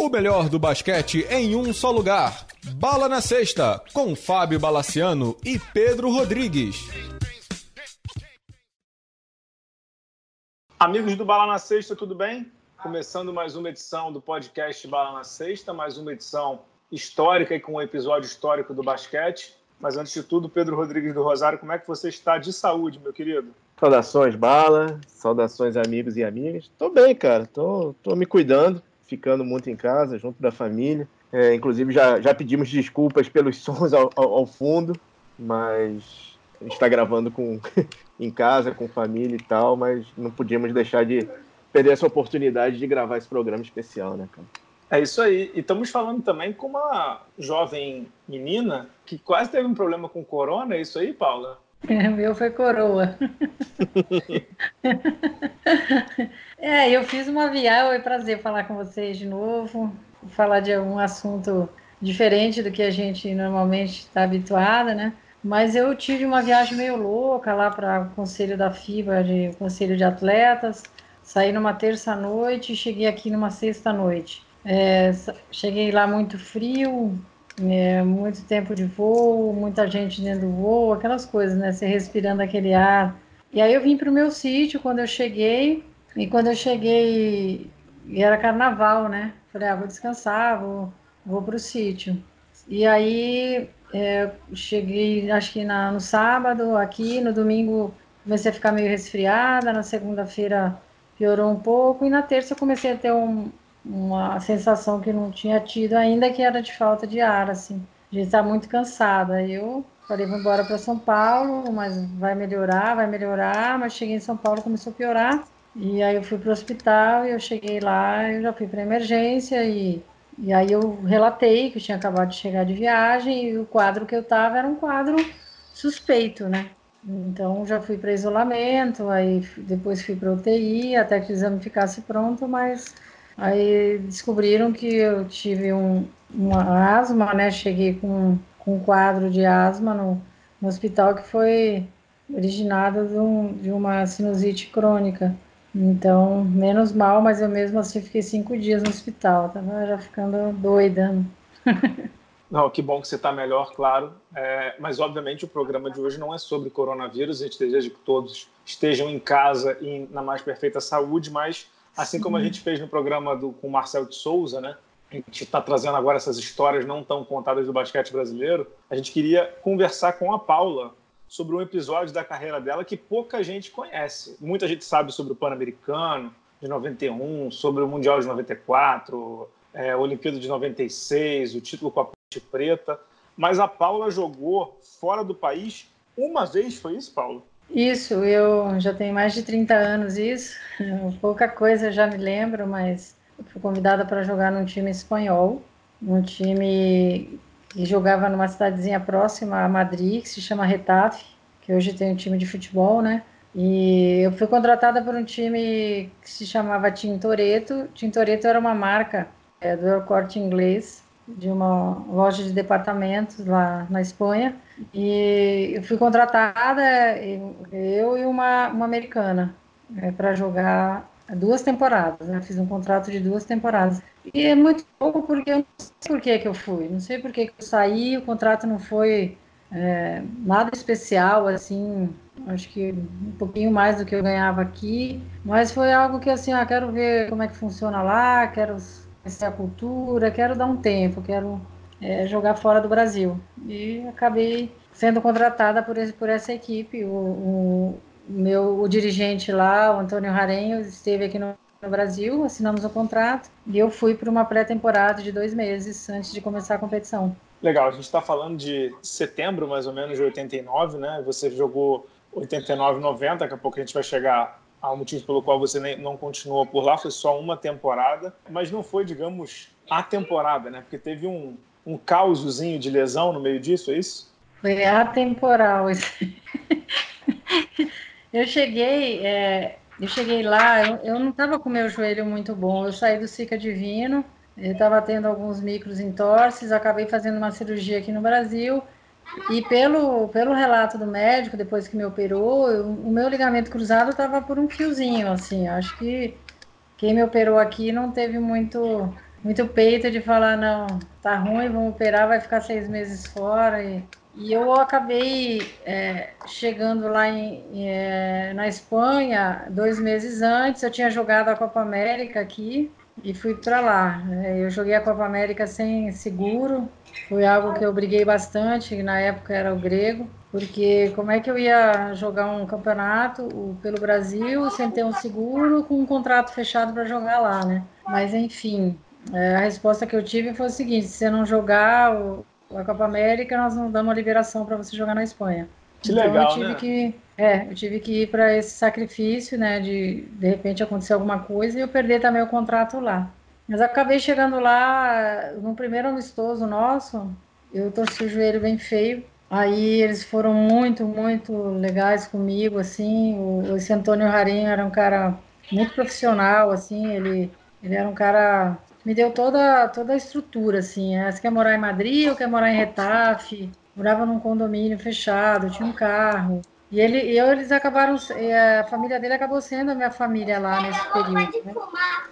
O melhor do basquete em um só lugar. Bala na Sexta, com Fábio Balaciano e Pedro Rodrigues. Amigos do Bala na Sexta, tudo bem? Começando mais uma edição do podcast Bala na Sexta, mais uma edição histórica e com um episódio histórico do basquete. Mas antes de tudo, Pedro Rodrigues do Rosário, como é que você está de saúde, meu querido? Saudações, Bala. Saudações, amigos e amigas. Tô bem, cara. Tô, tô me cuidando ficando muito em casa, junto da família. É, inclusive, já, já pedimos desculpas pelos sons ao, ao, ao fundo, mas a gente está gravando com, em casa, com família e tal, mas não podíamos deixar de perder essa oportunidade de gravar esse programa especial, né, cara? É isso aí. E estamos falando também com uma jovem menina que quase teve um problema com corona, é isso aí, Paula? É, meu foi coroa. é, eu fiz uma viagem, é prazer falar com vocês de novo, falar de algum assunto diferente do que a gente normalmente está habituada, né? Mas eu tive uma viagem meio louca lá para o conselho da FIBA, de conselho de atletas. Saí numa terça noite e cheguei aqui numa sexta noite. É, cheguei lá muito frio, é, muito tempo de voo, muita gente dentro do voo, aquelas coisas, né? Você respirando aquele ar. E aí eu vim para o meu sítio quando eu cheguei, e quando eu cheguei, era carnaval, né? Falei, ah, vou descansar, vou, vou para o sítio. E aí é, cheguei, acho que na, no sábado, aqui, no domingo comecei a ficar meio resfriada, na segunda-feira piorou um pouco, e na terça eu comecei a ter um, uma sensação que não tinha tido ainda, que era de falta de ar, assim, de estar muito cansada. Eu falei, vou embora para São Paulo, mas vai melhorar, vai melhorar, mas cheguei em São Paulo, começou a piorar, e aí eu fui para o hospital, e eu cheguei lá, eu já fui para emergência, e, e aí eu relatei que eu tinha acabado de chegar de viagem, e o quadro que eu estava era um quadro suspeito, né? Então já fui para isolamento, aí depois fui para UTI, até que o exame ficasse pronto, mas Aí descobriram que eu tive um, uma asma, né? Cheguei com, com um quadro de asma no, no hospital que foi originado de, um, de uma sinusite crônica. Então, menos mal, mas eu mesmo assim fiquei cinco dias no hospital. Tava já ficando doida. Não, que bom que você está melhor, claro. É, mas, obviamente, o programa de hoje não é sobre coronavírus. A gente deseja que todos estejam em casa e na mais perfeita saúde, mas Assim como a gente fez no programa do, com o Marcel de Souza, né? A gente está trazendo agora essas histórias não tão contadas do basquete brasileiro. A gente queria conversar com a Paula sobre um episódio da carreira dela que pouca gente conhece. Muita gente sabe sobre o Pan-Americano de 91, sobre o Mundial de 94, é, Olimpíada de 96, o título com a Ponte Preta. Mas a Paula jogou fora do país uma vez, foi isso, Paula? Isso, eu já tenho mais de 30 anos isso. Pouca coisa já me lembro, mas fui convidada para jogar num time espanhol, um time que jogava numa cidadezinha próxima a Madrid, que se chama Retafe, que hoje tem um time de futebol, né? E eu fui contratada por um time que se chamava Tintoretto. Tintoretto era uma marca é, do corte inglês de uma loja de departamentos lá na Espanha. E eu fui contratada, eu e uma, uma americana, é, para jogar duas temporadas. Né? Fiz um contrato de duas temporadas. E é muito pouco porque eu não sei por que, que eu fui, não sei por que, que eu saí, o contrato não foi é, nada especial, assim, acho que um pouquinho mais do que eu ganhava aqui, mas foi algo que assim, ah, quero ver como é que funciona lá, quero conhecer a cultura, quero dar um tempo, quero é, jogar fora do Brasil. E acabei sendo contratada por, esse, por essa equipe. O, o, meu o dirigente lá, o Antônio Rarenho, esteve aqui no, no Brasil, assinamos o contrato e eu fui para uma pré-temporada de dois meses antes de começar a competição. Legal, a gente está falando de setembro mais ou menos de 89, né? Você jogou 89, 90, daqui a pouco a gente vai chegar ao motivo pelo qual você nem, não continuou por lá, foi só uma temporada, mas não foi, digamos, a temporada, né? Porque teve um, um causozinho de lesão no meio disso, é isso? Foi atemporal. eu cheguei, é, eu cheguei lá, eu, eu não estava com meu joelho muito bom, eu saí do Sica Divino, eu estava tendo alguns micros entorses, acabei fazendo uma cirurgia aqui no Brasil, e pelo, pelo relato do médico, depois que me operou, eu, o meu ligamento cruzado estava por um fiozinho, assim. Acho que quem me operou aqui não teve muito muito peito de falar, não, tá ruim, vamos operar, vai ficar seis meses fora. E, e eu acabei é, chegando lá em, é, na Espanha dois meses antes, eu tinha jogado a Copa América aqui e fui para lá. É, eu joguei a Copa América sem seguro, foi algo que eu briguei bastante, na época era o grego, porque como é que eu ia jogar um campeonato pelo Brasil sem ter um seguro com um contrato fechado para jogar lá, né? Mas enfim, é, a resposta que eu tive foi o seguinte: se você não jogar a Copa América, nós não damos a liberação para você jogar na Espanha. Que então, legal, eu tive né? que é, eu tive que ir para esse sacrifício, né, de de repente acontecer alguma coisa e eu perder também o contrato lá. Mas acabei chegando lá, no primeiro amistoso nosso, eu torci o joelho bem feio. Aí eles foram muito, muito legais comigo, assim. O, esse Antônio Rarinho era um cara muito profissional, assim. Ele, ele era um cara me deu toda, toda a estrutura, assim. Né? Você quer morar em Madrid ou quer morar em Retafe? Morava num condomínio fechado, tinha um carro. E ele, eu, eles acabaram, a família dele acabou sendo a minha família lá nesse período. Né?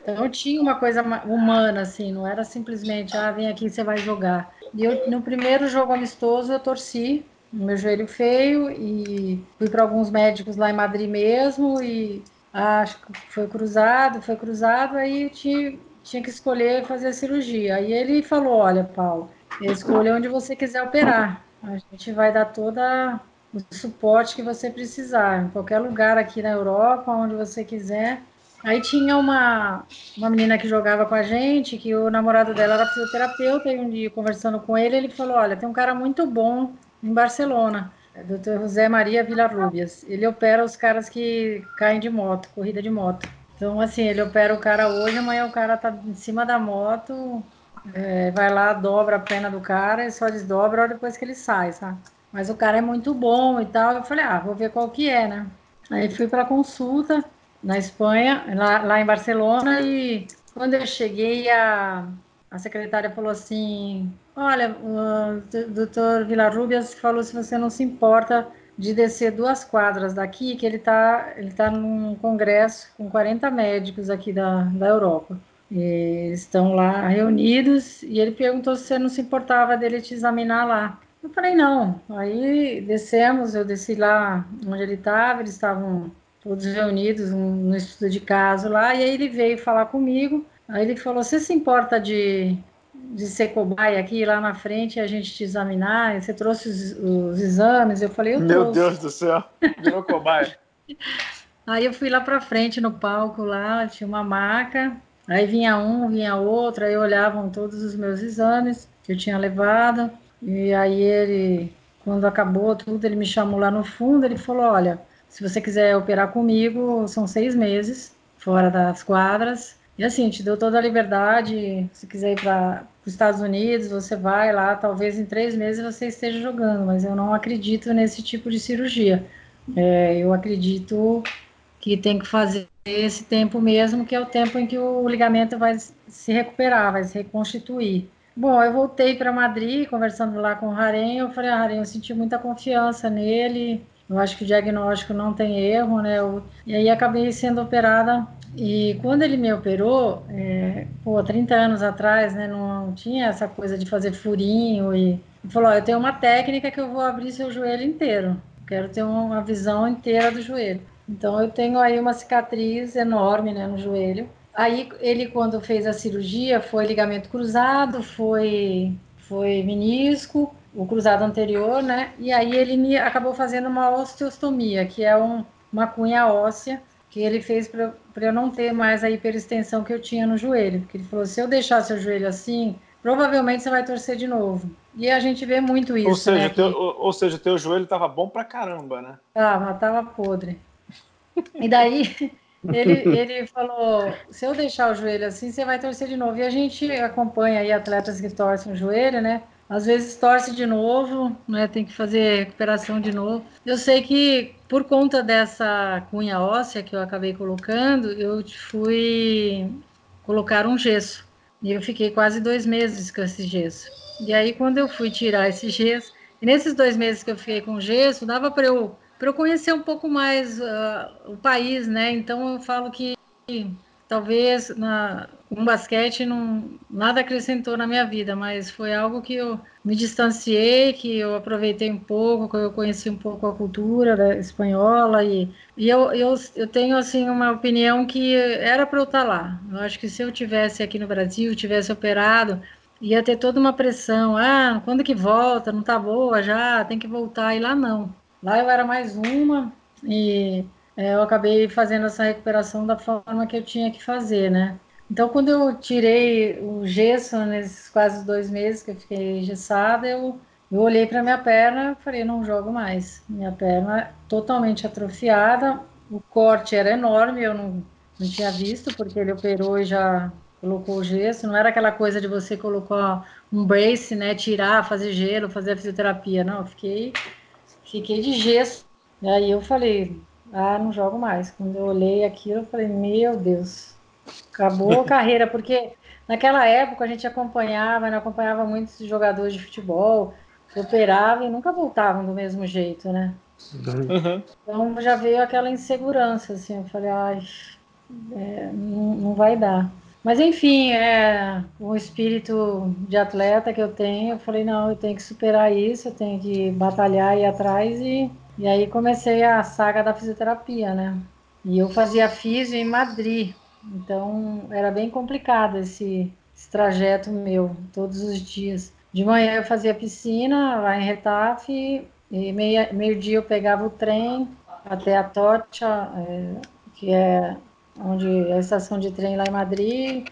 Então tinha uma coisa humana, assim, não era simplesmente, ah, vem aqui, você vai jogar. E eu, no primeiro jogo amistoso, eu torci meu joelho feio e fui para alguns médicos lá em Madrid mesmo e acho que foi cruzado, foi cruzado, aí tinha, tinha que escolher fazer a cirurgia. Aí ele falou, olha, Paulo, escolha onde você quiser operar. A gente vai dar toda o suporte que você precisar, em qualquer lugar aqui na Europa, onde você quiser. Aí tinha uma, uma menina que jogava com a gente, que o namorado dela era fisioterapeuta, e um dia conversando com ele, ele falou: Olha, tem um cara muito bom em Barcelona, é Dr. José Maria Villarrubias. Ele opera os caras que caem de moto, corrida de moto. Então, assim, ele opera o cara hoje, amanhã o cara tá em cima da moto, é, vai lá, dobra a pena do cara e só desdobra depois que ele sai, sabe? Mas o cara é muito bom e tal. Eu falei, ah, vou ver qual que é, né? Aí fui para consulta na Espanha, lá, lá em Barcelona, e quando eu cheguei, a, a secretária falou assim: Olha, o doutor Villarrubias falou se você não se importa de descer duas quadras daqui, que ele está ele tá num congresso com 40 médicos aqui da, da Europa. E estão lá reunidos e ele perguntou se você não se importava dele te examinar lá. Eu falei, não. Aí descemos, eu desci lá onde ele estava, eles estavam todos reunidos no estudo de caso lá, e aí ele veio falar comigo. Aí ele falou: Você se importa de, de ser cobaia aqui lá na frente e a gente te examinar? Você trouxe os, os exames? Eu falei: Eu Meu trouxe. Deus do céu, virou cobaia. aí eu fui lá para frente no palco lá, tinha uma maca. Aí vinha um, vinha outro, aí olhavam todos os meus exames que eu tinha levado. E aí ele, quando acabou tudo, ele me chamou lá no fundo, ele falou, olha, se você quiser operar comigo, são seis meses fora das quadras. E assim, te deu toda a liberdade. Se quiser ir para os Estados Unidos, você vai lá. Talvez em três meses você esteja jogando, mas eu não acredito nesse tipo de cirurgia. É, eu acredito que tem que fazer esse tempo mesmo, que é o tempo em que o ligamento vai se recuperar, vai se reconstituir. Bom, eu voltei para Madrid, conversando lá com o Harem, eu falei, ah, eu senti muita confiança nele, eu acho que o diagnóstico não tem erro, né? Eu, e aí acabei sendo operada. E quando ele me operou, é, pô, 30 anos atrás, né, não tinha essa coisa de fazer furinho e ele falou, eu tenho uma técnica que eu vou abrir seu joelho inteiro. Quero ter uma visão inteira do joelho. Então eu tenho aí uma cicatriz enorme, né, no joelho. Aí ele, quando fez a cirurgia, foi ligamento cruzado, foi, foi menisco, o cruzado anterior, né? E aí ele me acabou fazendo uma osteostomia, que é um, uma cunha óssea que ele fez para eu não ter mais a hiperextensão que eu tinha no joelho. Porque ele falou: se eu deixar seu joelho assim, provavelmente você vai torcer de novo. E a gente vê muito isso. Ou seja, né, teu, ou, ou seja, teu joelho estava bom pra caramba, né? Tava, tava podre. E daí ele, ele falou: se eu deixar o joelho assim, você vai torcer de novo. E a gente acompanha aí atletas que torcem o joelho, né? Às vezes torce de novo, né? Tem que fazer recuperação de novo. Eu sei que por conta dessa cunha óssea que eu acabei colocando, eu fui colocar um gesso. E eu fiquei quase dois meses com esse gesso. E aí, quando eu fui tirar esse gesso, nesses dois meses que eu fiquei com gesso, dava para eu para eu conhecer um pouco mais uh, o país, né? Então eu falo que talvez na, um basquete não, nada acrescentou na minha vida, mas foi algo que eu me distanciei, que eu aproveitei um pouco, que eu conheci um pouco a cultura espanhola e, e eu, eu, eu tenho assim uma opinião que era para eu estar lá. Eu acho que se eu tivesse aqui no Brasil, tivesse operado, ia ter toda uma pressão. Ah, quando que volta? Não tá boa já, tem que voltar. E lá não. Lá eu era mais uma e é, eu acabei fazendo essa recuperação da forma que eu tinha que fazer, né? Então, quando eu tirei o gesso nesses quase dois meses que eu fiquei engessada, eu, eu olhei para minha perna e falei, não jogo mais. Minha perna totalmente atrofiada, o corte era enorme, eu não, não tinha visto, porque ele operou e já colocou o gesso. Não era aquela coisa de você colocar um brace, né, tirar, fazer gelo, fazer a fisioterapia. Não, eu fiquei, fiquei de gesso. E aí eu falei, ah, não jogo mais. Quando eu olhei aquilo, eu falei, meu Deus, acabou a carreira, porque naquela época a gente acompanhava, né, acompanhava muitos jogadores de futebol, que operavam e nunca voltavam do mesmo jeito, né? Uhum. Então já veio aquela insegurança, assim, eu falei, ai, é, não, não vai dar. Mas enfim, é o espírito de atleta que eu tenho, eu falei, não, eu tenho que superar isso, eu tenho que batalhar e atrás e e aí comecei a saga da fisioterapia, né? E eu fazia fisio em Madrid, então era bem complicado esse, esse trajeto meu, todos os dias. De manhã eu fazia piscina lá em Retafe, e meio, dia eu pegava o trem até a Tocha, é, que é onde a estação de trem lá em Madrid.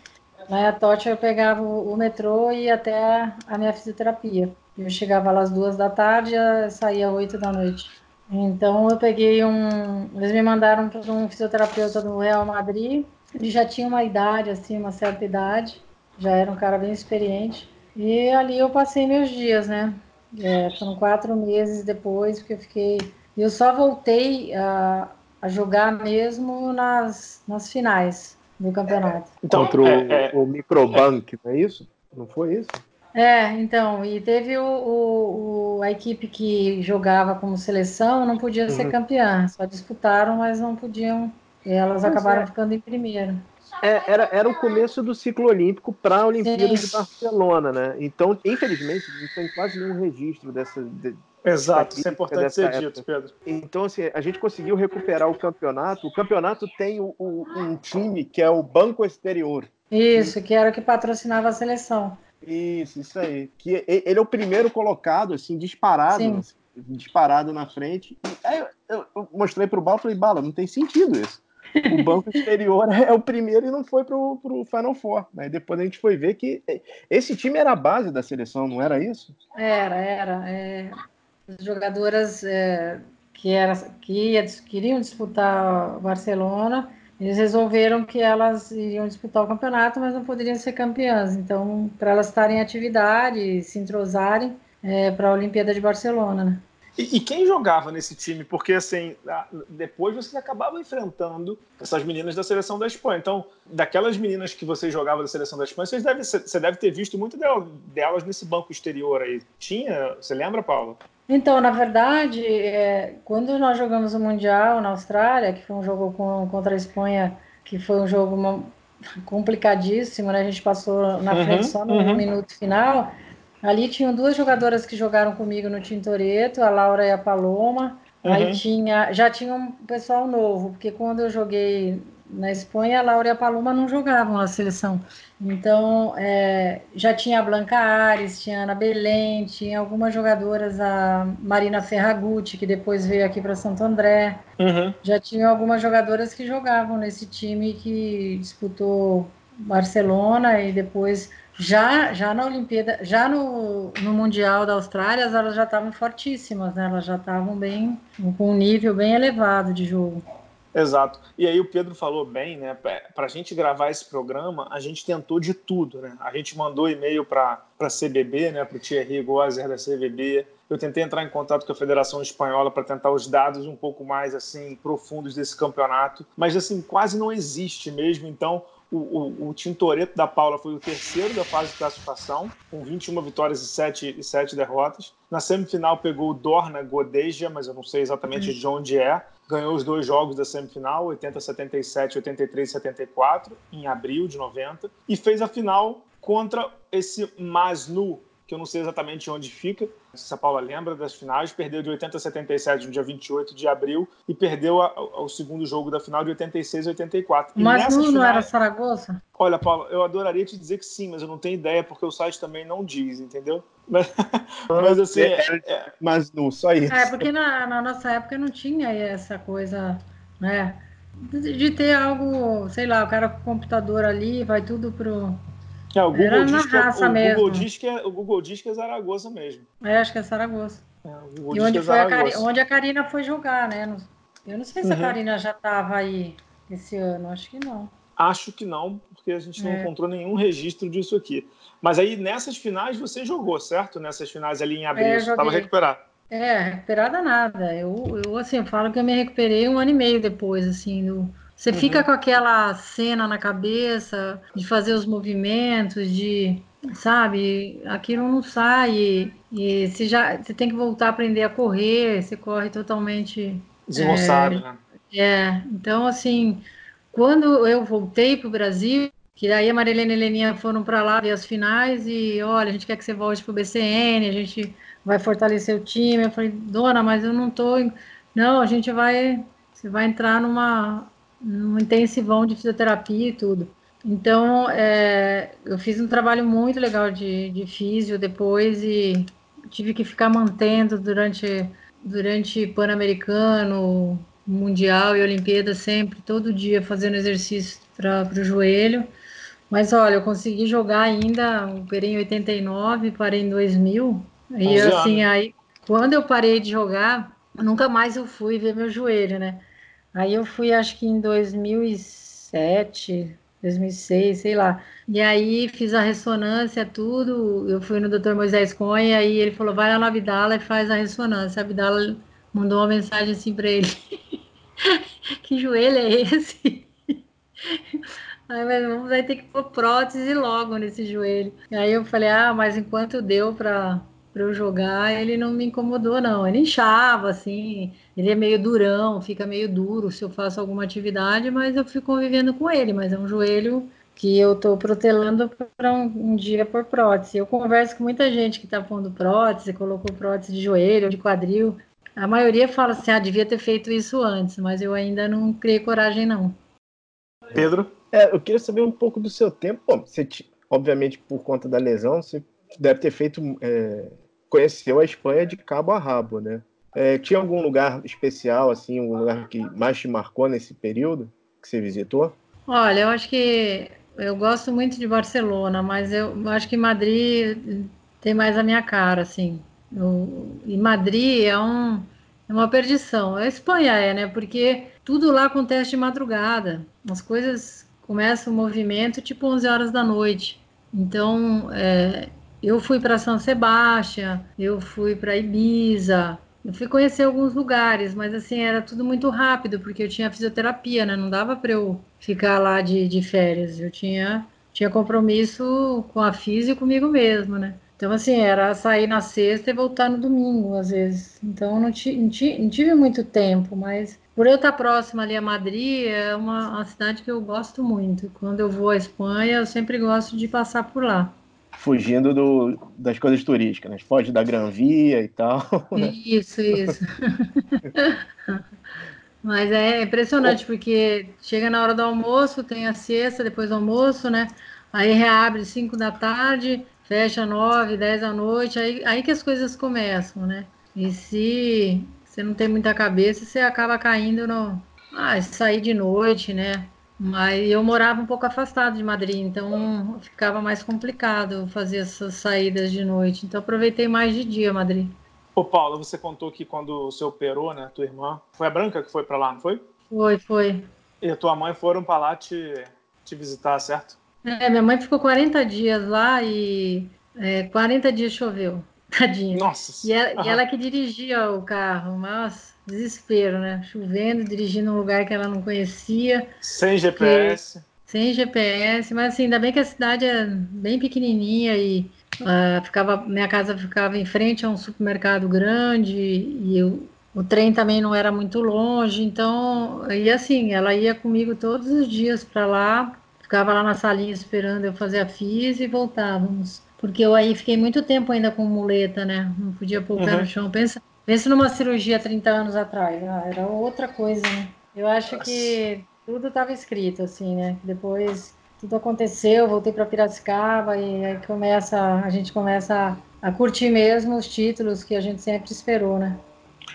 Lá em Atocha eu pegava o, metrô e ia até a minha fisioterapia. Eu chegava lá às duas da tarde e saía às oito da noite. Então eu peguei um. Eles me mandaram para um fisioterapeuta do Real Madrid. Ele já tinha uma idade, assim, uma certa idade. Já era um cara bem experiente. E ali eu passei meus dias, né? É, foram quatro meses depois, porque eu fiquei. Eu só voltei a, a jogar mesmo nas, nas finais do campeonato. Então, Contra o, é, é, o Microbank, não é isso? Não foi isso? É, então, e teve o, o, o, a equipe que jogava como seleção, não podia ser uhum. campeã, só disputaram, mas não podiam, elas pois acabaram é. ficando em primeiro. É, era, era o começo do ciclo olímpico para a Olimpíada Sim. de Barcelona, né? Então, infelizmente, não tem quase nenhum registro dessa. De, Exato, isso é importante ser época. dito, Pedro. Então, assim, a gente conseguiu recuperar o campeonato. O campeonato tem o, o, um time que é o Banco Exterior. Isso, que era o que patrocinava a seleção. Isso, isso aí. Que ele é o primeiro colocado, assim, disparado, assim, disparado na frente. E aí eu, eu mostrei pro Bala e falei, Bala, não tem sentido isso. O banco exterior é o primeiro e não foi pro, pro Final Four. Aí depois a gente foi ver que esse time era a base da seleção, não era isso? Era, era. É, as jogadoras é, que, era, que ia, queriam disputar Barcelona eles resolveram que elas iriam disputar o campeonato, mas não poderiam ser campeãs. Então, para elas estarem em atividade, se entrosarem é, para a Olimpíada de Barcelona, né? E, e, quem jogava nesse time? Porque, assim, depois vocês acabavam enfrentando essas meninas da seleção da Espanha. Então, daquelas meninas que você jogava da seleção da Espanha, vocês deve, você deve ter visto muito delas nesse banco exterior aí. Tinha? Você lembra, Paula? Então, na verdade, é, quando nós jogamos o Mundial na Austrália, que foi um jogo com, contra a Espanha, que foi um jogo uma, complicadíssimo, né? A gente passou na uhum, frente só no uhum. minuto final. Ali tinham duas jogadoras que jogaram comigo no Tintoretto, a Laura e a Paloma. Uhum. Aí tinha, já tinha um pessoal novo, porque quando eu joguei na Espanha, a Laura e a Paloma não jogavam na seleção. Então, é, já tinha a Blanca Ares, tinha a Ana Belém, tinha algumas jogadoras, a Marina Ferragutti, que depois veio aqui para Santo André. Uhum. Já tinha algumas jogadoras que jogavam nesse time que disputou Barcelona e depois já já na Olimpíada, já no, no Mundial da Austrália, elas já estavam fortíssimas, né? Elas já estavam bem com um nível bem elevado de jogo. Exato. E aí o Pedro falou bem, né? Para a gente gravar esse programa, a gente tentou de tudo, né? A gente mandou e-mail para a CBB, né? Para o Thierry Gozer da CBB. Eu tentei entrar em contato com a Federação Espanhola para tentar os dados um pouco mais assim profundos desse campeonato, mas assim quase não existe mesmo. Então O, o, o Tintoretto da Paula foi o terceiro da fase de classificação, com 21 vitórias e 7, e 7 derrotas. Na semifinal pegou o Dorna Godeja, mas eu não sei exatamente de onde é. Ganhou os dois jogos da semifinal, 80-77 83-74, em abril de 90. E fez a final contra esse Masnu, que eu não sei exatamente onde fica. Se a Paula lembra das finais, perdeu de 80 a 77 no dia 28 de abril e perdeu o segundo jogo da final de 86 a 84. Mas não, finais, não era Saragossa? Olha, Paula, eu adoraria te dizer que sim, mas eu não tenho ideia porque o site também não diz, entendeu? Mas, mas assim. É, é... Mas não, só isso. É, porque na, na nossa época não tinha essa coisa, né? De ter algo, sei lá, o cara com o computador ali, vai tudo pro é, o Google, diz que, é, o, Google diz que é, o Google diz que é Zaragoza mesmo. É, acho que é Zaragoza. É, e onde, é foi a Cari... onde a Karina foi jogar, né? Eu não sei se uhum. a Karina já estava aí esse ano, acho que não. Acho que não, porque a gente não é. encontrou nenhum registro disso aqui. Mas aí nessas finais você jogou, certo? Nessas finais ali em abril, é, você estava recuperado. É, recuperada nada. Eu, eu assim, falo que eu me recuperei um ano e meio depois, assim, do, você uhum. fica com aquela cena na cabeça de fazer os movimentos, de sabe, aquilo não sai e você já você tem que voltar a aprender a correr, você corre totalmente desengonçado, é, né? É, então assim, quando eu voltei para o Brasil, que daí a Marilene e a Heleninha foram para lá ver as finais e olha, a gente quer que você volte para o BCN, a gente vai fortalecer o time. Eu falei, dona, mas eu não tô, não, a gente vai, você vai entrar numa um intensivão de fisioterapia e tudo. Então, é, eu fiz um trabalho muito legal de, de físio depois e tive que ficar mantendo durante, durante Pan-Americano, Mundial e Olimpíada, sempre, todo dia, fazendo exercício para o joelho. Mas olha, eu consegui jogar ainda, operei em 89, parei em 2000. E assim, aí, quando eu parei de jogar, nunca mais eu fui ver meu joelho, né? Aí eu fui, acho que em 2007, 2006, sei lá. E aí fiz a ressonância, tudo. Eu fui no Dr. Moisés Conha, aí ele falou: vai lá no Abdala e faz a ressonância. A Abdala mandou uma mensagem assim para ele: que joelho é esse? Aí, mas vai ter que pôr prótese logo nesse joelho. Aí eu falei: ah, mas enquanto deu para eu jogar, ele não me incomodou, não. Ele inchava, assim, ele é meio durão, fica meio duro se eu faço alguma atividade, mas eu fico convivendo com ele. Mas é um joelho que eu estou protelando para um, um, dia por prótese. Eu converso com muita gente que está pondo prótese, colocou prótese de joelho, de quadril. A maioria fala assim, ah, devia ter feito isso antes, mas eu ainda não criei coragem, não. Pedro? É, eu queria saber um pouco do seu tempo. Bom, você, obviamente, por conta da lesão, você deve ter feito é, conheceu a Espanha de cabo a rabo, né? É, tinha algum lugar especial, assim, um lugar que mais te marcou nesse período que você visitou? Olha, eu acho que eu gosto muito de Barcelona, mas eu acho que Madrid tem mais a minha cara, assim. Eu, e Madrid é, um, é uma perdição. A Espanha é, né? Porque tudo lá acontece de madrugada. As coisas começam o movimento tipo 11 horas da noite. Então, é, eu fui para São Sebastião, eu fui para Ibiza, eu fui conhecer alguns lugares, mas assim, era tudo muito rápido, porque eu tinha fisioterapia, né? Não dava para eu ficar lá de, de férias. Eu tinha, tinha compromisso com a física e comigo mesmo, né? Então, assim, era sair na sexta e voltar no domingo, às vezes. Então, não, não, não tive muito tempo, mas por eu estar próxima ali a Madrid, é uma, uma cidade que eu gosto muito. Quando eu vou à Espanha, eu sempre gosto de passar por lá fugindo do, das coisas turísticas, né? Foge da Gran Via e tal. Né? Isso, isso. Mas é impressionante, porque chega na hora do almoço, tem a siesta depois do almoço, né? Aí reabre 5 da tarde, fecha 9, 10 da noite, aí, aí que as coisas começam, né? E se você não tem muita cabeça, você acaba caindo no. Ah, sair de noite, né? Mas eu morava um pouco afastado de Madrid, então ficava mais complicado fazer essas saídas de noite. Então aproveitei mais de dia Madrid. Ô Paula, você contou que quando você operou, né, tua irmã, foi a Branca que foi para lá, não foi? Foi, foi. E a tua mãe foram para lá te, te visitar, certo? É, minha mãe ficou 40 dias lá e é, 40 dias choveu, tadinha. Nossa! E ela, e ela que dirigia o carro, mas desespero, né? Chovendo, dirigindo um lugar que ela não conhecia. Sem GPS. sem GPS, mas assim, ainda bem que a cidade é bem pequenininha e uh, ficava, minha casa ficava em frente a um supermercado grande e eu, o trem também não era muito longe, então, e assim, ela ia comigo todos os dias para lá, ficava lá na salinha esperando eu fazer a FIS e voltávamos. Porque eu aí fiquei muito tempo ainda com muleta, né? Não podia pôr o pé no uhum. chão. Pensa, pensa numa cirurgia 30 anos atrás. Ah, era outra coisa, né? Eu acho Nossa. que tudo estava escrito, assim, né? Depois tudo aconteceu, voltei para Piracicaba e aí começa, a gente começa a, a, curtir mesmo os títulos que a gente sempre esperou, né?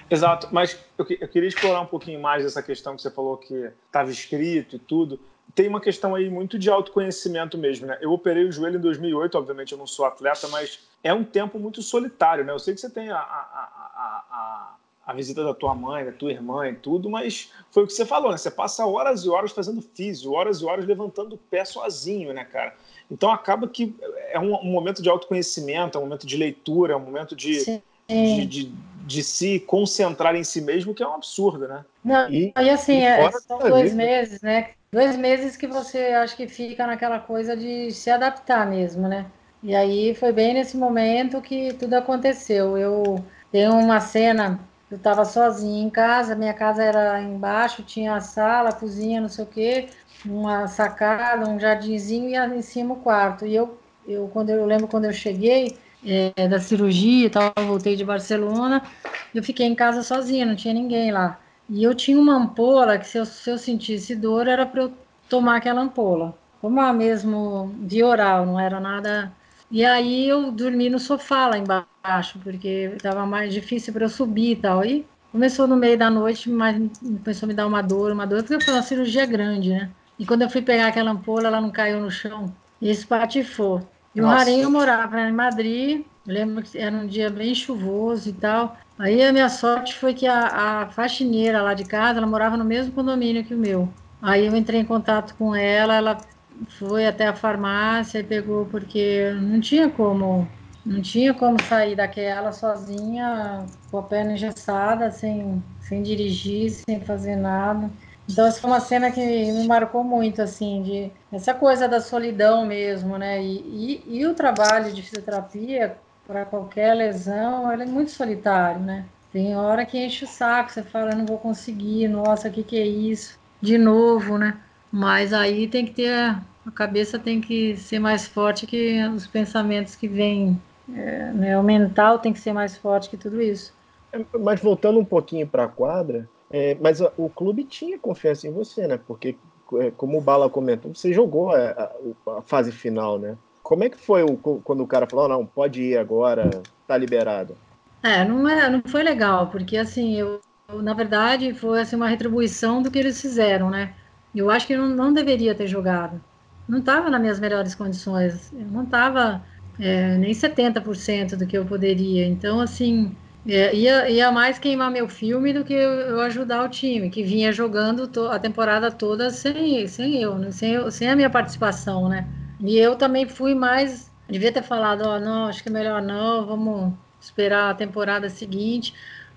Exato, mas eu, eu queria explorar um pouquinho mais essa questão que você falou que estava escrito e tudo. Tem uma questão aí muito de autoconhecimento mesmo, né? Eu operei o joelho em 2008, obviamente eu não sou atleta, mas é um tempo muito solitário, né? Eu sei que você tem a, a, a, a visita da tua mãe, da tua irmã e tudo, mas foi o que você falou, né? Você passa horas e horas fazendo físio, horas e horas levantando o pé sozinho, né, cara? Então acaba que é um, um momento de autoconhecimento, é um momento de leitura, é um momento de, de, de, de, se concentrar em si mesmo, que é um absurdo, né? Não, e, e assim, e é, são dois vida. meses, né? Dois meses que você acho que fica naquela coisa de se adaptar mesmo, né? E aí foi bem nesse momento que tudo aconteceu. Eu tenho uma cena eu estava sozinha em casa, minha casa era embaixo, tinha a sala, a cozinha, não sei o quê, uma sacada, um jardinzinho e em cima o quarto. E eu, eu quando eu, eu lembro quando eu cheguei é, da cirurgia e tal, voltei de Barcelona, eu fiquei em casa sozinha, não tinha ninguém lá. E eu tinha uma ampola que se eu, se eu sentisse dor era para eu tomar aquela ampola. A mesmo via oral, não era nada e aí eu dormi no sofá lá embaixo, porque estava mais difícil para eu subir e tal. E começou no meio da noite, mas começou a me dar uma dor, uma dor, porque foi uma cirurgia grande, né? E quando eu fui pegar aquela ampola, ela não caiu no chão e espatifou. E o Rarinho morava em Madrid, eu lembro que era um dia bem chuvoso e tal. Aí a minha sorte foi que a, a faxineira lá de casa, ela morava no mesmo condomínio que o meu. Aí eu entrei em contato com ela, ela foi até a farmácia e pegou porque não tinha como não tinha como sair daquela sozinha com a perna engessada sem sem dirigir sem fazer nada. Então essa foi uma cena que me marcou muito assim de essa coisa da solidão mesmo né? E, e, e o trabalho de fisioterapia para qualquer lesão ele é muito solitário né? Tem hora que enche o saco você fala não vou conseguir nossa o que que é isso? De novo né? Mas aí tem que ter a cabeça tem que ser mais forte que os pensamentos que vêm. É, né? O mental tem que ser mais forte que tudo isso. Mas voltando um pouquinho para a quadra, é, mas o clube tinha confiança em você, né? Porque, é, como o Bala comentou, você jogou a, a, a fase final, né? Como é que foi o, quando o cara falou, não, pode ir agora, tá liberado? É, não, é, não foi legal, porque assim, eu, eu na verdade, foi assim, uma retribuição do que eles fizeram, né? Eu acho que eu não, não deveria ter jogado não estava nas minhas melhores condições, eu não estava é, nem 70% do que eu poderia. Então, assim, é, ia, ia mais queimar meu filme do que eu, eu ajudar o time, que vinha jogando a temporada toda sem, sem eu, né? sem, eu, sem a minha participação, né? E eu também fui mais. Devia ter falado, ó, oh, não, acho que é melhor não, vamos esperar a temporada seguinte.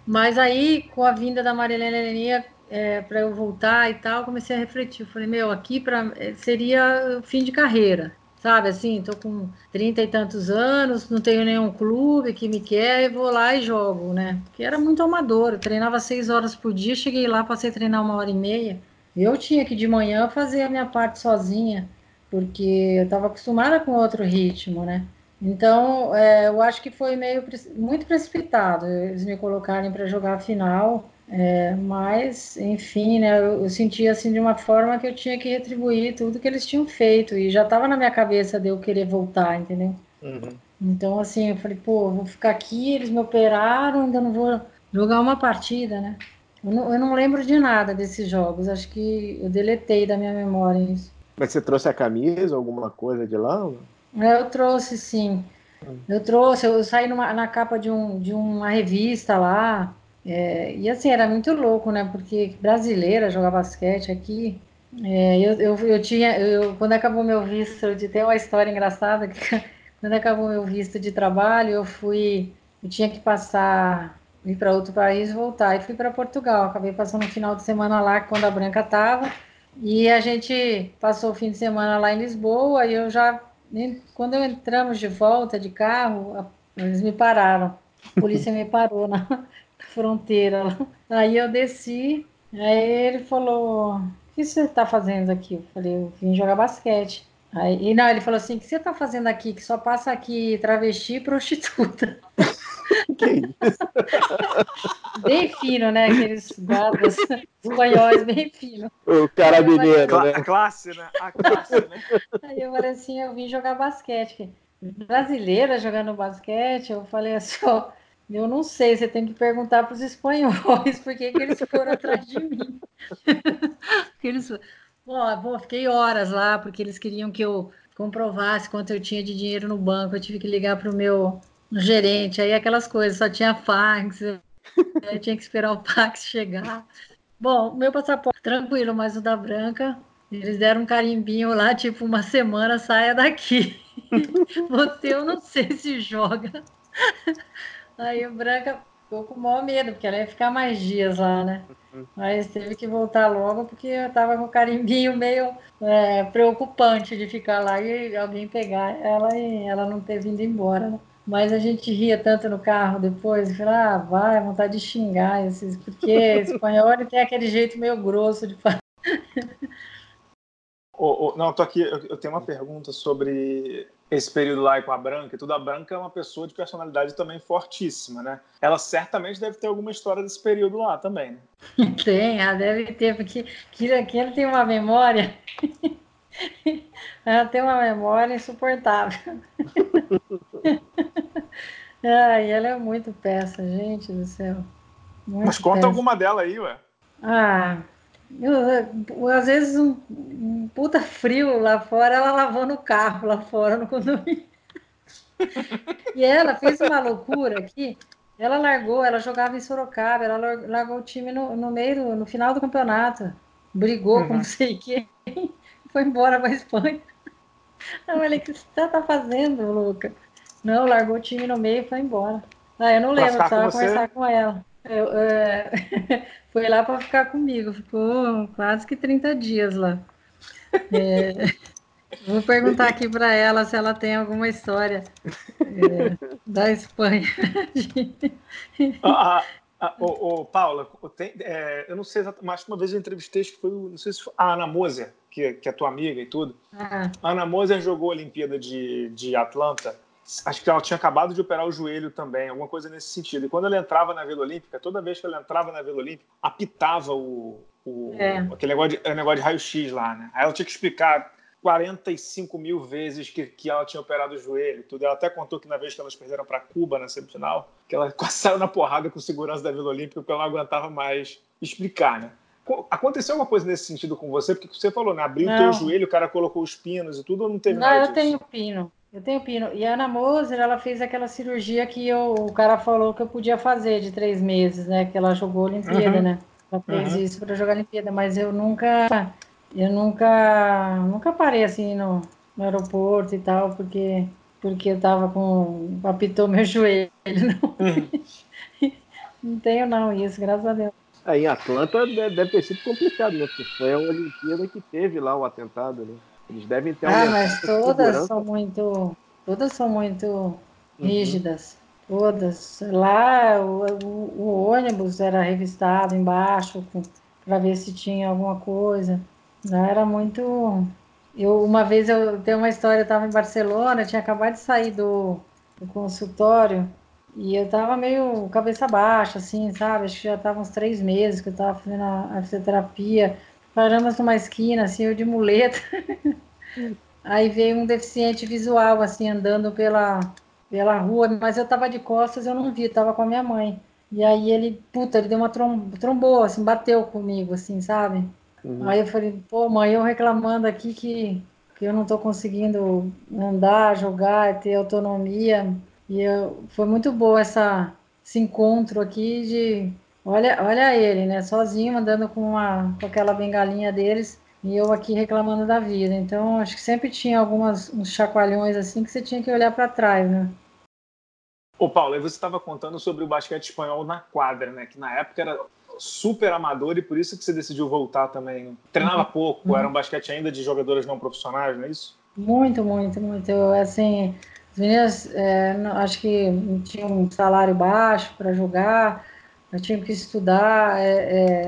Mas aí, com a vinda da Marilena Helenia, é, para eu voltar e tal, comecei a refletir. Falei, meu, aqui pra, é, seria fim de carreira, sabe? Assim, tô com trinta e tantos anos, não tenho nenhum clube que me quer, e vou lá e jogo, né? Porque era muito amador, eu treinava seis horas por dia, cheguei lá, passei a treinar uma hora e meia. Eu tinha que de manhã fazer a minha parte sozinha, porque eu estava acostumada com outro ritmo, né? Então, é, eu acho que foi meio muito precipitado eles me colocarem para jogar a final. É, mas, enfim, né, eu, eu sentia assim de uma forma que eu tinha que retribuir tudo que eles tinham feito e já estava na minha cabeça de eu querer voltar, entendeu? Uhum. Então, assim, eu falei, pô, vou ficar aqui, eles me operaram, ainda não vou jogar uma partida, né? Eu não, eu não lembro de nada desses jogos, acho que eu deletei da minha memória isso. Mas você trouxe a camisa, alguma coisa de lá? É, eu trouxe, sim. Uhum. Eu trouxe, eu saí numa, na capa de, um, de uma revista lá, é, e assim, era muito louco, né? Porque brasileira jogar basquete aqui. É, eu, eu, eu, tinha, eu, quando acabou meu visto, de ter uma história engraçada, que quando acabou meu visto de trabalho, eu fui, eu tinha que passar, ir para outro país voltar. E fui para Portugal. Acabei passando um final de semana lá quando a Branca tava. E a gente passou o fim de semana lá em Lisboa e eu já, quando entramos de volta de carro, eles me pararam. A polícia me parou na fronteira. Aí eu desci, aí ele falou: O que você está fazendo aqui? Eu falei: Eu vim jogar basquete. Aí, e não, ele falou assim: O que você está fazendo aqui? Que só passa aqui travesti e prostituta. Que isso? bem fino, né? Aqueles guardas espanhóis, bem fino. O carabineiro, né? A classe, né? A classe, né? Aí eu falei assim, eu vim jogar basquete. Brasileira jogando basquete, eu falei assim, ó, eu não sei, você tem que perguntar para os espanhóis por que, que eles foram atrás de mim. eles... Bom, bom, fiquei horas lá, porque eles queriam que eu comprovasse quanto eu tinha de dinheiro no banco. Eu tive que ligar para o meu gerente, aí aquelas coisas, só tinha fax, eu tinha que esperar o fax chegar. Bom, meu passaporte tranquilo, mas o da Branca, eles deram um carimbinho lá, tipo, uma semana, saia daqui. Você eu não sei se joga. Aí o Branca ficou com o maior medo, porque ela ia ficar mais dias lá, né? Mas teve que voltar logo, porque eu tava com o carimbinho meio é, preocupante de ficar lá e alguém pegar ela e ela não ter vindo embora, né? Mas a gente ria tanto no carro depois, e falava, ah, vai, vontade de xingar esses, porque espanhol tem aquele jeito meio grosso de falar. Oh, oh, não, tô aqui, eu, eu, tenho uma pergunta sobre esse período lá com a Branca. E tudo a Branca é uma pessoa de personalidade também fortíssima, né? Ela certamente deve ter alguma história desse período lá também, né? Tem, ela deve ter, porque aquele tem uma memória. ela tem uma memória insuportável. Ai, ela é muito peça, gente do céu. Muito Mas conta peça. alguma dela aí, ué. Ah, às vezes um, um, puta frio lá fora, ela lavou no carro lá fora no condomínio. e ela fez uma loucura aqui. Ela largou, ela jogava em Sorocaba, ela largou o time no, no meio, no final do campeonato. Brigou uhum. com não sei quem, foi embora para Espanha. Eu falei, o que você tá fazendo, louca? Não, largou o time no meio e foi embora. Ah, eu não lembro, precisava conversar com ela. Eu, é... foi lá para ficar comigo, ficou quase que 30 dias lá. É... Vou perguntar aqui para ela se ela tem alguma história é, da Espanha. ah, ah, oh, oh, Paula, tem, é, eu não sei exatamente, mas uma vez eu entrevistei, acho que foi, não sei se foi a Ana Moser, que, que é tua amiga e tudo. Ah. A Ana Moser jogou a Olimpíada de, de Atlanta acho que ela tinha acabado de operar o joelho também, alguma coisa nesse sentido. E quando ela entrava na Vila Olímpica, toda vez que ela entrava na Vila Olímpica, apitava o, o é. aquele negócio de, negócio de raio-x lá, né? Aí ela tinha que explicar 45 mil vezes que, que ela tinha operado o joelho tudo. Ela até contou que na vez que elas perderam para Cuba na semifinal, que ela quase saiu na porrada com segurança da Vila Olímpica porque ela não aguentava mais explicar, né? Aconteceu alguma coisa nesse sentido com você? Porque você falou, né? Abriu o teu joelho, o cara colocou os pinos e tudo, ou não teve não, nada disso? Não, eu tenho pino. Eu tenho pino. E a Ana Moser, ela fez aquela cirurgia que eu, o cara falou que eu podia fazer de três meses, né? Que ela jogou a Olimpíada, uhum. né? Ela fez uhum. isso para jogar a Olimpíada, mas eu nunca, eu nunca, nunca parei assim no, no aeroporto e tal, porque, porque eu tava com, apitou meu joelho. Não, uhum. não tenho não isso, graças a Deus. Aí em Atlanta deve ter sido complicado, né? Porque foi a Olimpíada que teve lá o atentado, né? Eles devem ter Ah, mas todas são muito. Todas são muito uhum. rígidas. Todas. Lá o, o, o, ônibus era revistado embaixo para ver se tinha alguma coisa. Lá era muito. Eu, uma vez eu tenho uma história, eu estava em Barcelona, tinha acabado de sair do, do consultório e eu estava meio cabeça baixa, assim, sabe? Acho que já estava uns três meses que eu estava fazendo a, a fisioterapia. Paramos numa esquina, assim, eu de muleta. Aí veio um deficiente visual, assim, andando pela, pela rua, mas eu tava de costas, eu não vi, tava com a minha mãe. E aí ele, puta, ele deu uma trom trombou, assim, bateu comigo, assim, sabe? Uhum. Aí eu falei, pô, mãe, eu reclamando aqui que, que eu não tô conseguindo andar, jogar, ter autonomia. E eu, foi muito bom essa, esse encontro aqui de Olha, olha ele, né? Sozinho, andando com, uma, com aquela bengalinha deles e eu aqui reclamando da vida. Então, acho que sempre tinha algumas uns chacoalhões assim que você tinha que olhar para trás, né? Ô, Paulo, você estava contando sobre o basquete espanhol na quadra, né? Que na época era super amador e por isso que você decidiu voltar também. Treinava uhum. pouco, uhum. era um basquete ainda de jogadoras não profissionais, não é isso? Muito, muito, muito. Assim, as meninas é, acho que tinham um salário baixo para jogar, tinham que estudar, é,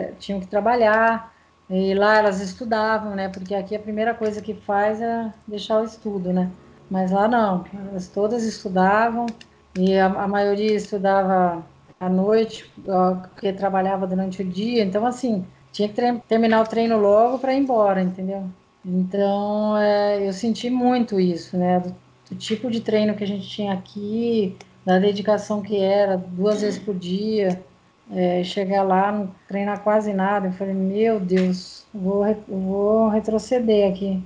é, tinham que trabalhar. E lá elas estudavam, né? Porque aqui a primeira coisa que faz é deixar o estudo, né? Mas lá não, elas todas estudavam e a, a maioria estudava à noite, porque trabalhava durante o dia. Então, assim, tinha que terminar o treino logo para ir embora, entendeu? Então, é, eu senti muito isso, né? Do, do, tipo de treino que a gente tinha aqui, da dedicação que era, duas vezes por dia. É, chegar lá, não treinar quase nada. Eu falei, meu Deus, vou, vou retroceder aqui.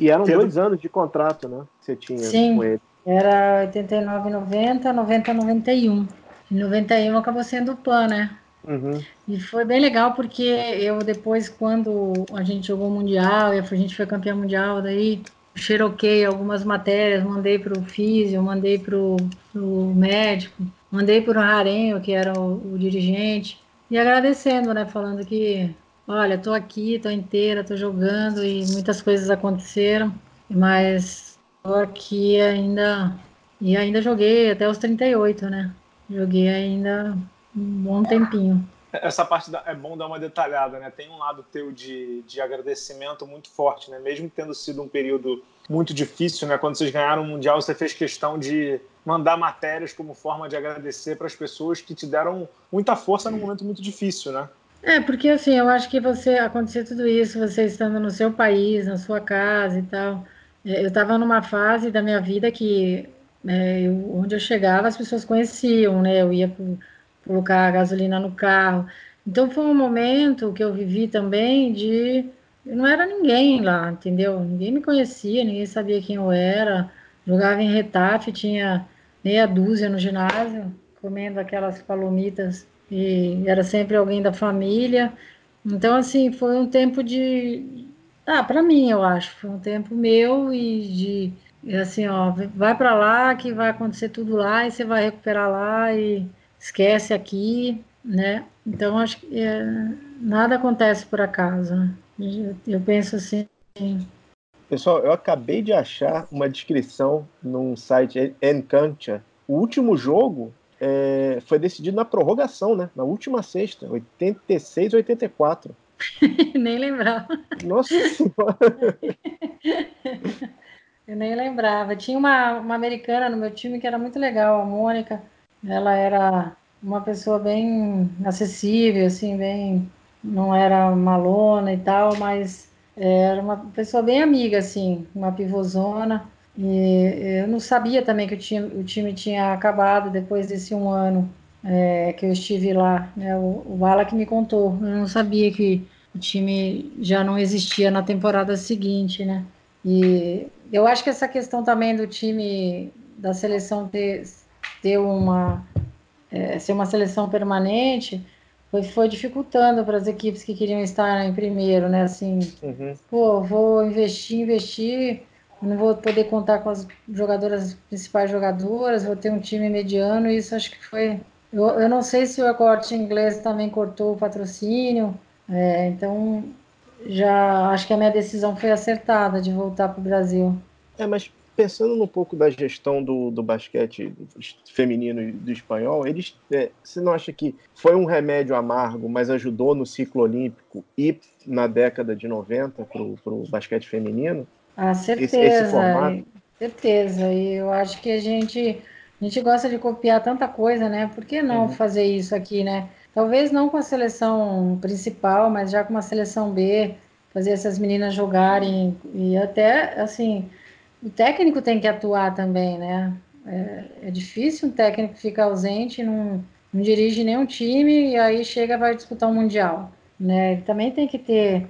E eram dois anos de contrato, né? Que você tinha Sim, com ele. Era 89, 90, 90, 91. Em 91 acabou sendo o PAN, né? Uhum. E foi bem legal porque eu depois, quando a gente jogou o Mundial, a gente foi campeão mundial, daí xeroquei algumas matérias, mandei para o físio, mandei para o médico, mandei para o Rarenho, que era o, o, dirigente, e agradecendo, né? Falando que, olha, tô aqui, tô inteira, tô jogando e muitas coisas aconteceram, mas tô aqui ainda e ainda joguei até os 38, né? Joguei ainda um bom tempinho. Essa parte da, é bom dar uma detalhada, né? Tem um lado teu de, de agradecimento muito forte, né? Mesmo tendo sido um período muito difícil, né? Quando vocês ganharam o Mundial, você fez questão de mandar matérias como forma de agradecer para as pessoas que te deram muita força num momento muito difícil, né? É, porque assim, eu acho que você acontecer tudo isso, você estando no seu país, na sua casa e tal. É, eu estava numa fase da minha vida que é, eu, onde eu chegava as pessoas conheciam, né? Eu ia colocar gasolina no carro. Então foi um momento que eu vivi também de eu não era ninguém lá, entendeu? Ninguém me conhecia, ninguém sabia quem eu era. Jogava em Retafe, tinha meia dúzia no ginásio, comendo aquelas palomitas e era sempre alguém da família. Então assim, foi um tempo de ah, para mim, eu acho, foi um tempo meu e de assim, ó, vai para lá que vai acontecer tudo lá e você vai recuperar lá e esquece aqui, né? Então acho que é, nada acontece por acaso. Né? Eu penso assim. Pessoal, eu acabei de achar uma descrição num site Encantia. O último jogo é, foi decidido na prorrogação, né? Na última sexta, 86 84. nem lembrava. Nossa Senhora! eu nem lembrava. Tinha uma, uma americana no meu time que era muito legal, a Mônica. Ela era uma pessoa bem acessível, assim, bem. Não era malona e tal, mas era uma pessoa bem amiga, assim, uma pivôzona. E eu não sabia também que o time, o time tinha acabado depois desse um ano é, que eu estive lá. Né? O, o Bala que me contou. Eu não sabia que o time já não existia na temporada seguinte, né? E eu acho que essa questão também do time, da seleção ter, ter uma é, ser uma seleção permanente, foi, foi dificultando para as equipes que queriam estar em primeiro, né? Assim, uhum. pô, vou investir, investir, não vou poder contar com as jogadoras, principais jogadoras, vou ter um time mediano, e isso acho que foi. Eu, eu não sei se o corte inglês também cortou o patrocínio, é, então já acho que a minha decisão foi acertada de voltar para o Brasil. É, mas pensando um pouco da gestão do, do basquete feminino e do espanhol, eles, é, você não acha que foi um remédio amargo, mas ajudou no ciclo olímpico e na década de 90 para o basquete feminino? Ah, certeza. Esse, esse formato? Certeza. E eu acho que a gente, a gente gosta de copiar tanta coisa, né? Por que não uhum. fazer isso aqui, né? Talvez não com a seleção principal, mas já com uma seleção B, fazer essas meninas jogarem e até, assim, o técnico tem que atuar também, né? É, é difícil um técnico ficar ausente, não, não dirige nenhum time e aí chega vai disputar um mundial, né? Ele também tem que ter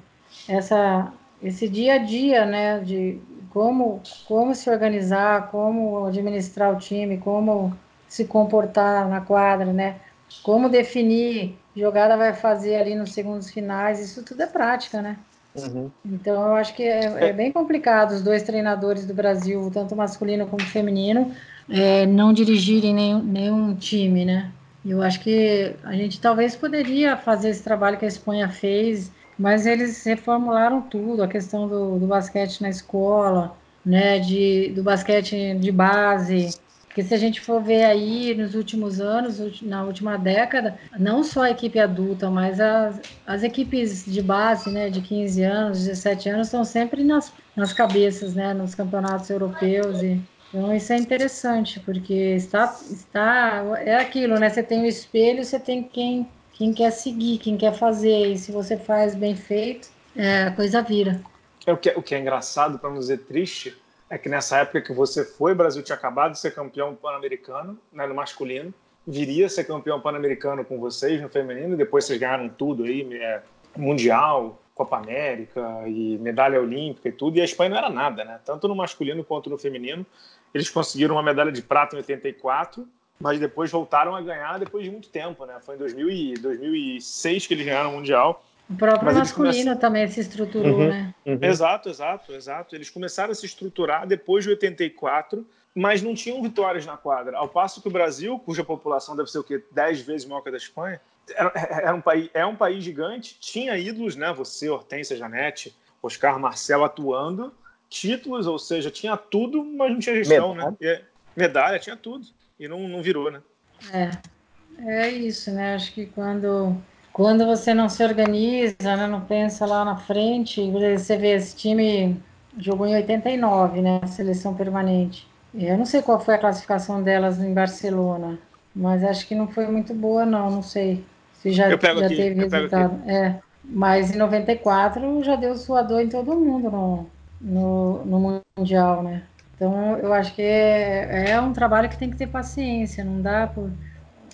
essa esse dia a dia, né? De como como se organizar, como administrar o time, como se comportar na quadra, né? Como definir jogada vai fazer ali nos segundos finais, isso tudo é prática, né? Uhum. Então, eu acho que é, é, bem complicado os dois treinadores do Brasil, tanto masculino como feminino, é, não dirigirem nenhum, nenhum time, né? Eu acho que a gente talvez poderia fazer esse trabalho que a Espanha fez, mas eles reformularam tudo, a questão do, do basquete na escola, né, de, do basquete de base, porque se a gente for ver aí nos últimos anos, na última década, não só a equipe adulta, mas as, as equipes de base, né, de 15 anos, 17 anos, estão sempre nas, nas cabeças, né, nos campeonatos europeus. E, então isso é interessante, porque está, está é aquilo, né? Você tem o espelho, você tem quem quem quer seguir, quem quer fazer, e se você faz bem feito, é, a coisa vira. É o que, é, o que é engraçado, para não dizer triste, é que nessa época que você foi, o Brasil tinha acabado de ser campeão pan-americano, né, no masculino, viria ser campeão pan-americano com vocês no feminino, depois vocês ganharam tudo aí, é, Mundial, Copa América e medalha olímpica e tudo, e a Espanha não era nada, né? Tanto no masculino quanto no feminino. Eles conseguiram uma medalha de prata em 84, mas depois voltaram a ganhar depois de muito tempo, né? Foi em 2000 e 2006 que eles ganharam o Mundial. O próprio mas masculino começam... também se estruturou, uhum, né? Uhum. Exato, exato, exato. Eles começaram a se estruturar depois de 84, mas não tinham vitórias na quadra. Ao passo que o Brasil, cuja população deve ser o quê? 10 vezes maior que a da Espanha, era, era um país, é um país gigante, tinha ídolos, né? Você, Hortência, Janete, Oscar Marcel atuando, títulos, ou seja, tinha tudo, mas não tinha gestão, né? medalha. né? E, medalha, tinha tudo e não, não virou, né? É, é isso, né? Acho que quando, quando você não se organiza, né, não pensa lá na frente, você vê esse time jogou em 89, né? Seleção permanente. Eu não sei qual foi a classificação delas em Barcelona, mas acho que não foi muito boa, não. Não sei se já, já aqui, teve resultado. É, mas em 94 já deu suador em todo mundo no, no, no Mundial, né? Então, eu acho que é, é um trabalho que tem que ter paciência, não dá por...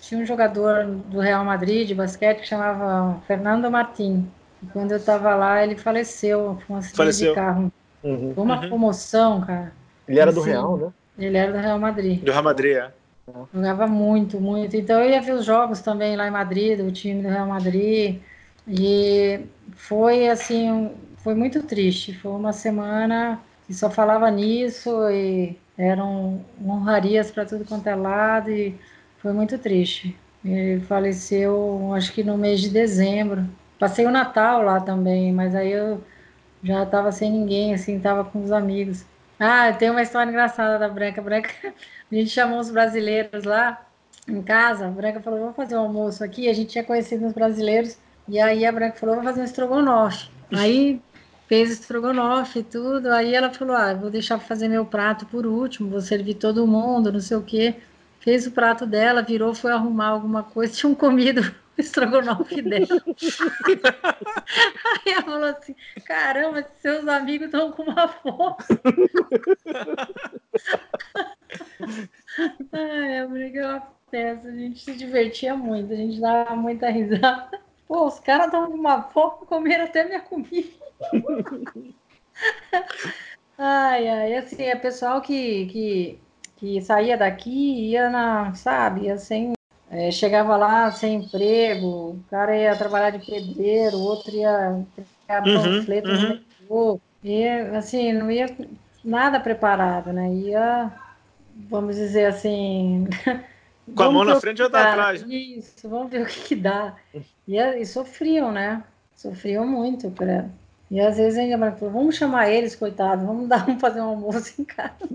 Tinha um jogador do Real Madrid de basquete que chamava Fernando Martin. E quando eu estava lá, ele faleceu com um acidente faleceu. de carro. Uhum. Foi uma uhum. comoção, cara. Ele era assim, do Real, né? Ele era do Real Madrid. Do Real Madrid, é. Jogava muito, muito. Então eu ia ver os jogos também lá em Madrid, do time do Real Madrid. E foi assim, foi muito triste. Foi uma semana e só falava nisso e eram honrarias para tudo quanto é lado e foi muito triste. Ele faleceu, acho que no mês de dezembro. Passei o Natal lá também, mas aí eu já estava sem ninguém, assim, estava com os amigos. Ah, tem uma história engraçada da Branca. Branca, a gente chamou os brasileiros lá em casa. A Branca falou: vamos fazer um almoço aqui. A gente tinha conhecido os brasileiros. E aí a Branca falou: vamos fazer um estrogonofe. Aí fez estrogonofe e tudo. Aí ela falou: Ah, vou deixar fazer meu prato por último, vou servir todo mundo, não sei o quê. Fez o prato dela, virou, foi arrumar alguma coisa, tinham comido o estrogonofe dela. Aí ela falou assim: Caramba, seus amigos estão com uma fome. Ai, a briga é uma peça, a gente se divertia muito, a gente dava muita risada. Pô, os caras estão com uma fome, comeram até minha comida. ai, ai, assim, é pessoal que, que, que saía daqui ia na, sabe, ia sem, é, chegava lá sem emprego, o cara ia trabalhar de pedreiro, o outro ia pegar uhum, panfleto uhum. e assim, não ia nada preparado, né? Ia, vamos dizer assim. Com a mão na frente e outra atrás. Isso, vamos ver o que, que dá. E, e sofriam, né? Sofriam muito. Pra... E às vezes ainda falou, vamos chamar eles, coitados, vamos dar um fazer um almoço em casa.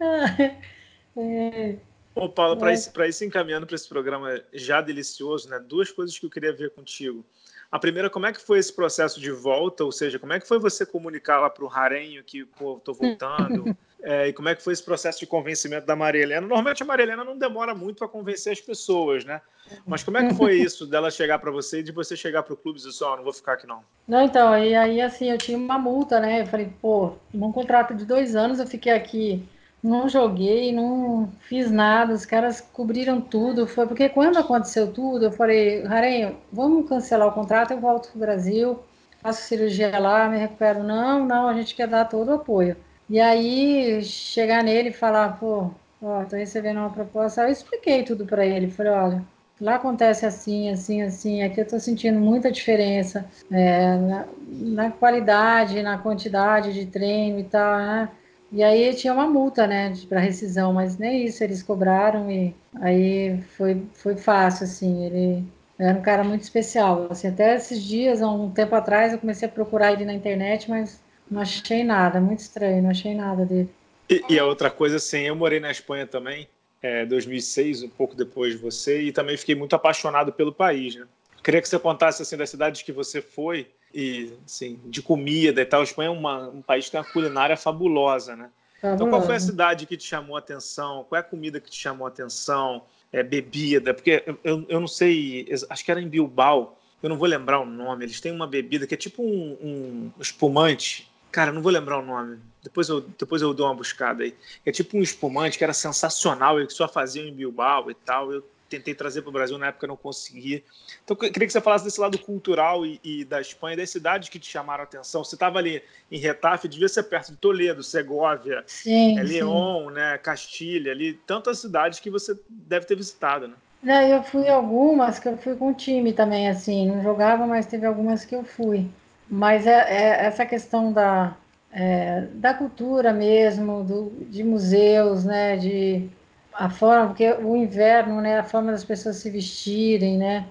é. Ô, Paulo, para isso, isso encaminhando para esse programa já delicioso, né? Duas coisas que eu queria ver contigo. A primeira, como é que foi esse processo de volta? Ou seja, como é que foi você comunicar lá para o Rarenho que, pô, tô voltando? É, e como é que foi esse processo de convencimento da Maria Helena? Normalmente a Maria Helena não demora muito para convencer as pessoas, né? Mas como é que foi isso dela chegar para você e de você chegar para o clube e dizer só, oh, não vou ficar aqui não? Não, então, e aí assim, eu tinha uma multa, né? Eu falei, pô, num contrato de dois anos eu fiquei aqui, não joguei, não fiz nada, os caras cobriram tudo. Foi porque quando aconteceu tudo, eu falei, Rarenho, vamos cancelar o contrato, eu volto pro Brasil, faço cirurgia lá, me recupero. Não, não, a gente quer dar todo o apoio. E aí chegar nele e falar, pô, ó, tô recebendo uma proposta. Eu expliquei tudo para ele. Falei, olha, lá acontece assim, assim, assim. Aqui eu tô sentindo muita diferença é, na, na, qualidade, na quantidade de treino e tal, né? E aí tinha uma multa, né, para rescisão, mas nem isso eles cobraram e aí foi, foi fácil, assim. Ele era um cara muito especial. Assim, até esses dias, há um tempo atrás, eu comecei a procurar ele na internet, mas não achei nada, muito estranho, não achei nada dele. E, e a outra coisa, assim, eu morei na Espanha também, é, 2006, um pouco depois de você, e também fiquei muito apaixonado pelo país, né? Queria que você contasse, assim, das cidades que você foi, e, assim, de comida e tal. A Espanha é uma, um país que tem uma culinária fabulosa, né? Então, qual foi a cidade que te chamou a atenção? Qual é a comida que te chamou a atenção? É, bebida? Porque eu, eu, eu não sei, acho que era em Bilbao, eu não vou lembrar o nome. Eles têm uma bebida que é tipo um, um espumante. Cara, eu não vou lembrar o nome. Depois eu, depois eu dou uma buscada aí. É tipo um espumante que era sensacional e que só faziam em Bilbao e tal. Eu tentei trazer para o Brasil, na época não consegui. Então, eu queria que você falasse desse lado cultural e, e da Espanha, das cidades que te chamaram a atenção. Você estava ali em Retafe, devia ser perto de Toledo, Segóvia, sim, é, León, né, Castilha, ali, tantas cidades que você deve ter visitado, né? Não, eu fui algumas que eu fui com time também, assim, não jogava, mas teve algumas que eu fui. Mas é, é essa questão da, é, da cultura mesmo, do, de museus, né, de a forma, porque o inverno, né, a forma das pessoas se vestirem, né,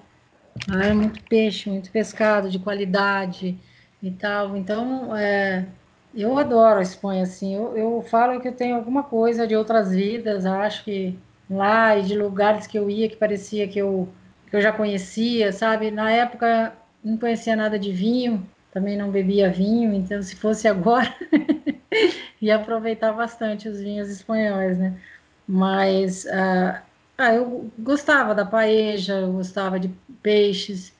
ah, é muito peixe, muito pescado de qualidade e tal, então é, eu adoro a Espanha, assim, eu, eu falo que eu tenho alguma coisa de outras vidas, acho que lá e de lugares que eu ia que parecia que eu, que eu já conhecia, sabe, na época não conhecia nada de vinho, também não bebia vinho, então se fosse agora, ia aproveitar bastante os vinhos espanhóis, né? Mas uh, ah, eu gostava da paeja, eu gostava de peixes.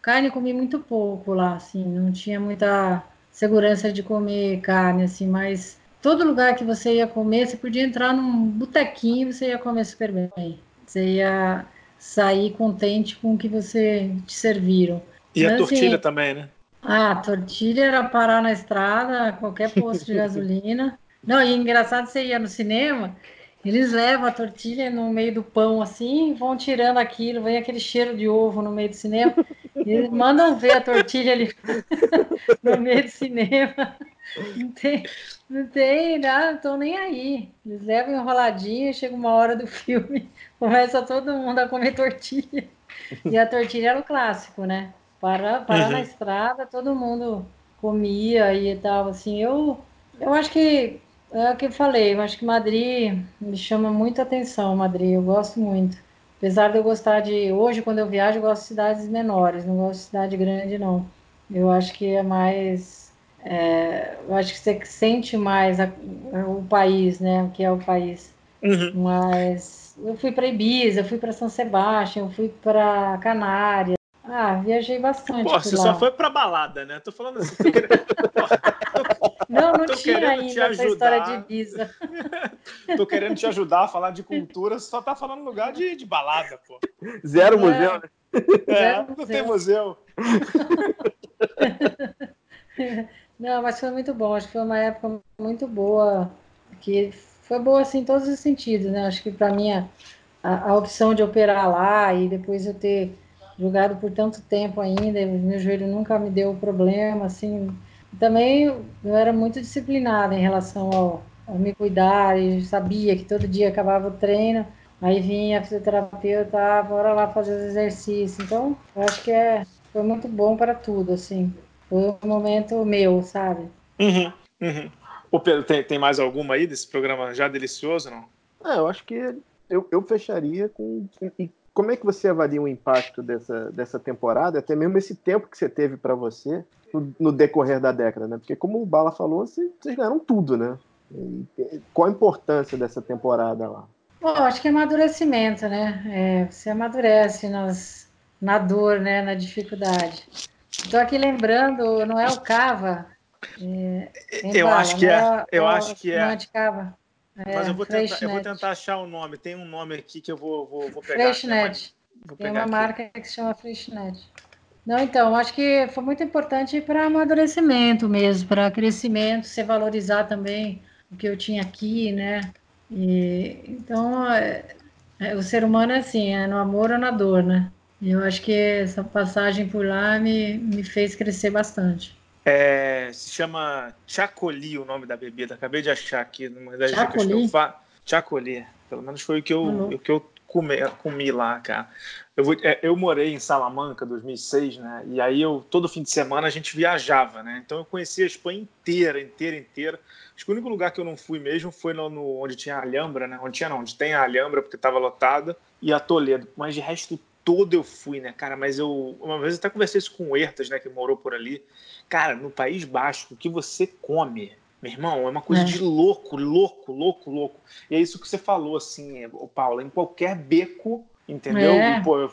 Carne comi muito pouco lá, assim, não tinha muita segurança de comer carne, assim, mas todo lugar que você ia comer, você podia entrar num botequinho, você ia comer super bem. Você ia sair contente com o que você te serviram. E mas, a tortilha assim, também, né? Ah, tortilha era parar na estrada, qualquer posto de gasolina. Não, e engraçado, você ia no cinema, eles levam a tortilha no meio do pão assim, vão tirando aquilo, vem aquele cheiro de ovo no meio do cinema, e eles mandam ver a tortilha ali no meio do cinema. Não tem, não tem, não estão nem aí. Eles levam enroladinha, chega uma hora do filme, começa todo mundo a comer tortilha. E a tortilha era o clássico, né? Para, parar uhum. na estrada, todo mundo comia e tal, assim, eu, eu acho que é o que eu falei, eu acho que Madrid me chama muita atenção, Madrid, eu gosto muito. Apesar de eu gostar de, hoje quando eu viajo, eu gosto de cidades menores, não gosto de cidade grande não. Eu acho que é mais, é, eu acho que você sente mais a, o país, né, o que é o país. Uhum. Mas eu fui para Ibiza, eu fui para São Sebastião, eu fui para Canárias, ah, viajei bastante. Pô, você lá. só foi pra balada, né? Tô falando assim. Tô. não, não tinha ainda essa história de Ibiza. tô querendo te ajudar a falar de cultura, você só tá falando lugar de, de balada, pô. Zero é. museu, né? É, Zero não museu. tem museu. não, mas foi muito bom. Acho que foi uma época muito boa. Que foi boa assim, em todos os sentidos, né? Acho que para mim a, a opção de operar lá e depois eu ter jogado por tanto tempo ainda, meu joelho nunca me deu problema, assim. Também eu era muito disciplinada em relação ao, ao me cuidar e sabia que todo dia acabava o treino, aí vinha a fisioterapeuta, ah, bora lá fazer os exercícios. Então, eu acho que é, foi muito bom para tudo, assim. Foi um momento meu, sabe? Uhum, uhum. Ô Pedro, tem, tem mais alguma aí desse programa já delicioso, não? Ah, eu acho que eu, eu fecharia com como é que você avalia o impacto dessa, dessa temporada, até mesmo esse tempo que você teve para você no, no, decorrer da década, né? Porque como o Bala falou, vocês, vocês ganharam tudo, né? E, qual a importância dessa temporada lá? Bom, acho que é amadurecimento, né? É, você amadurece nas, na dor, né? Na dificuldade. Estou aqui lembrando, não é o Cava? É, eu Bala, acho que é. é eu acho que é. Não é de Cava. É, Mas eu vou, tentar, eu vou tentar achar o um nome. Tem um nome aqui que eu vou, vou, vou pegar. Freshnet. Tem uma aqui. marca que se chama Freshnet. Não, então, acho que foi muito importante para amadurecimento mesmo, para crescimento, você valorizar também o que eu tinha aqui, né? E, então, é, é, o ser humano é assim, é no amor ou na dor, né? E eu acho que essa passagem por lá me, me fez crescer bastante. É, se chama Chacoli o nome da bebida. Acabei de achar aqui numa das dicas que eu faço. Chacoli. Pelo menos foi o que eu, uhum. o que eu comi, comi lá, cara. Eu, vou, é, eu morei em Salamanca 2006, né? E aí eu todo fim de semana a gente viajava, né? Então eu conheci a Espanha inteira, inteira, inteira. Acho que o único lugar que eu não fui mesmo foi no, no onde tinha a Alhambra, né? Onde tinha não, onde tem a Alhambra porque estava lotada e a Toledo. Mas de resto todo eu fui, né, cara? Mas eu uma vez até conversei isso com o Ertas, né, que morou por ali. Cara, no País Basco, o que você come, meu irmão, é uma coisa é. de louco, louco, louco, louco. E é isso que você falou, assim, Paula, em qualquer beco Entendeu? É. Pô, eu,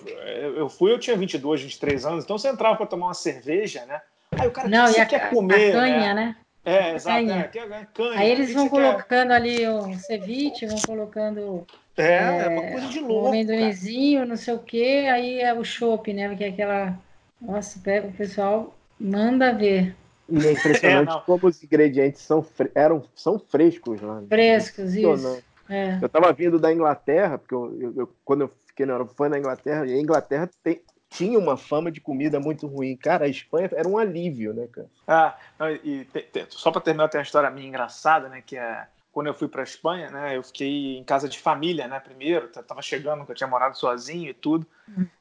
eu, fui, eu tinha 22, 23 anos, então você entrava para tomar uma cerveja, né? Aí o cara, Não, que você a, quer comer? A canha, né? né? É, exato. Canha. É, canha, Aí eles vão colocando quer? ali um ceviche, vão colocando. É, é, é uma coisa de louco. Um amendoinzinho, não sei o quê, aí é o chopp, né? Porque é aquela. Nossa, o pessoal manda ver. E é impressionante é, como os ingredientes são, fre... eram, são frescos lá. Frescos, isso. É. Eu estava vindo da Inglaterra, porque eu, eu, eu, quando eu fiquei na Europa, foi na Inglaterra, e a Inglaterra tem, tinha uma fama de comida muito ruim. Cara, a Espanha era um alívio, né, cara? Ah, e te, te, só para terminar, tem uma história minha engraçada, né, que é quando eu fui para Espanha, né, eu fiquei em casa de família, né, primeiro, tava chegando, eu tinha morado sozinho e tudo.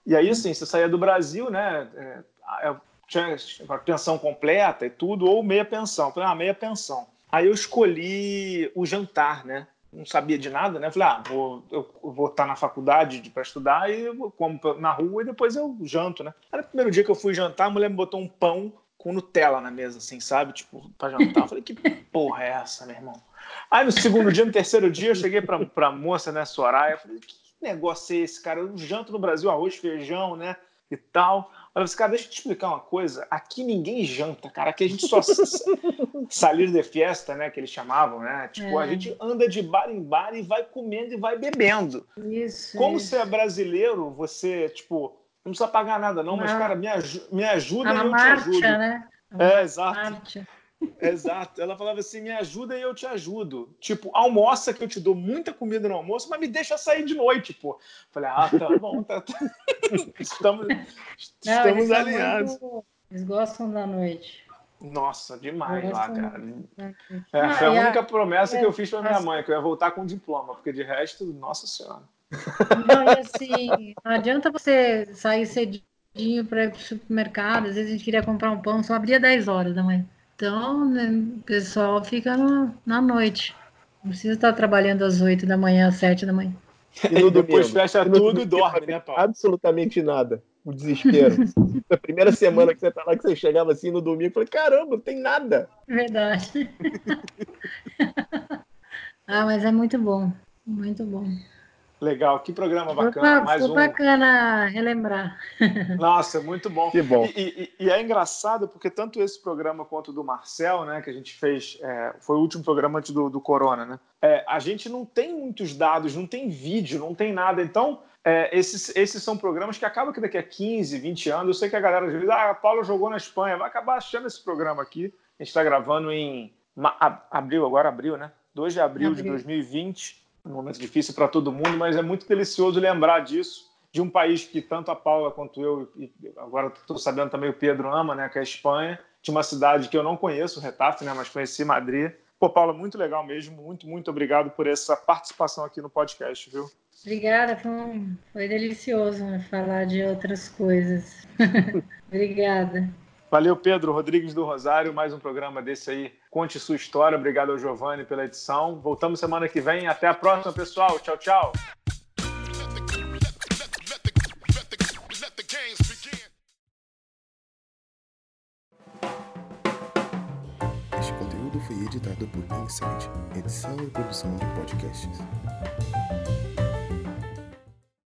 E aí, assim, você saía do Brasil, né, é, eu tinha pensão completa e tudo, ou meia pensão. Eu falei, ah, meia pensão. Aí eu escolhi o jantar, né? não sabia de nada, né? Falei, ah, vou, eu vou estar na faculdade para estudar e eu como na rua e depois eu janto, né? Era o primeiro dia que eu fui jantar, a mulher me botou um pão com Nutella na mesa, assim, sabe? Tipo, para jantar. Eu falei, que porra é essa, meu irmão? Aí no segundo dia, no terceiro dia, eu cheguei pra, pra moça, né, Soraya, falei, que negócio é esse, cara? Eu janto no Brasil arroz, feijão, né? E tal. Olha, cara, deixa eu te explicar uma coisa. Aqui ninguém janta, cara. Aqui a gente só salir de festa, né? Que eles chamavam, né? Tipo, é. a gente anda de bar em bar e vai comendo e vai bebendo. Isso. Como isso. você é brasileiro, você, tipo, não precisa pagar nada, não, mas, cara, me, aj me ajuda a e eu marcha, te ajudo. Né? É, exato. Marcha. Exato. Ela falava assim: me ajuda e eu te ajudo. Tipo, almoça que eu te dou muita comida no almoço, mas me deixa sair de noite, pô. Falei, ah, tá bom, tá. tá. estamos Não, estamos alinhados. Muito... Eles gostam da noite. Nossa, demais lá, cara. É, ah, foi a única a... promessa é, que eu fiz pra minha mãe, que eu ia voltar com diploma, porque de resto, nossa senhora. Não, e assim, não adianta você sair cedinho para ir pro supermercado, às vezes a gente queria comprar um pão, só abria 10 horas da manhã. Então, né, o pessoal fica no, na noite. Não precisa estar trabalhando às 8 da manhã, às 7 da manhã. E no depois fecha e tudo e dorme, né, Paulo? Absolutamente nada. O desespero. a primeira semana que você tá lá, que você chegava assim no domingo, eu falei, caramba, não tem nada. Verdade. ah, mas é muito bom. Muito bom. Legal, que programa bacana. Foi, mais um. bacana relembrar. Nossa, muito bom. Que bom. E, e, e, é engraçado porque tanto esse programa quanto o do Marcel, né, que a gente fez, é, foi o último programa antes do, do Corona, né? É, a gente não tem muitos dados, não tem vídeo, não tem nada. Então, é, esses, esses são programas que acabam que daqui a 15, 20 anos, eu sei que a galera às vezes, ah, a Paula jogou na Espanha, vai acabar achando esse programa aqui. A gente está gravando em abril, agora abril, né? 2 de abril, abril. de 2020 um momento difícil para todo mundo, mas é muito delicioso lembrar disso, de um país que tanto a Paula quanto eu, e agora estou sabendo também o Pedro ama, né, que é a Espanha, de uma cidade que eu não conheço, Retafe, né, mas conheci Madrid. Pô, Paula, muito legal mesmo, muito, muito obrigado por essa participação aqui no podcast, viu? Obrigada, foi, foi delicioso né, falar de outras coisas. Obrigada. Valeu, Pedro Rodrigues do Rosário, mais um programa desse aí. Conte sua história. Obrigado ao Giovanni pela edição. Voltamos semana que vem. Até a próxima, pessoal. Tchau, tchau. Este conteúdo foi editado por Insight, edição e produção de podcasts.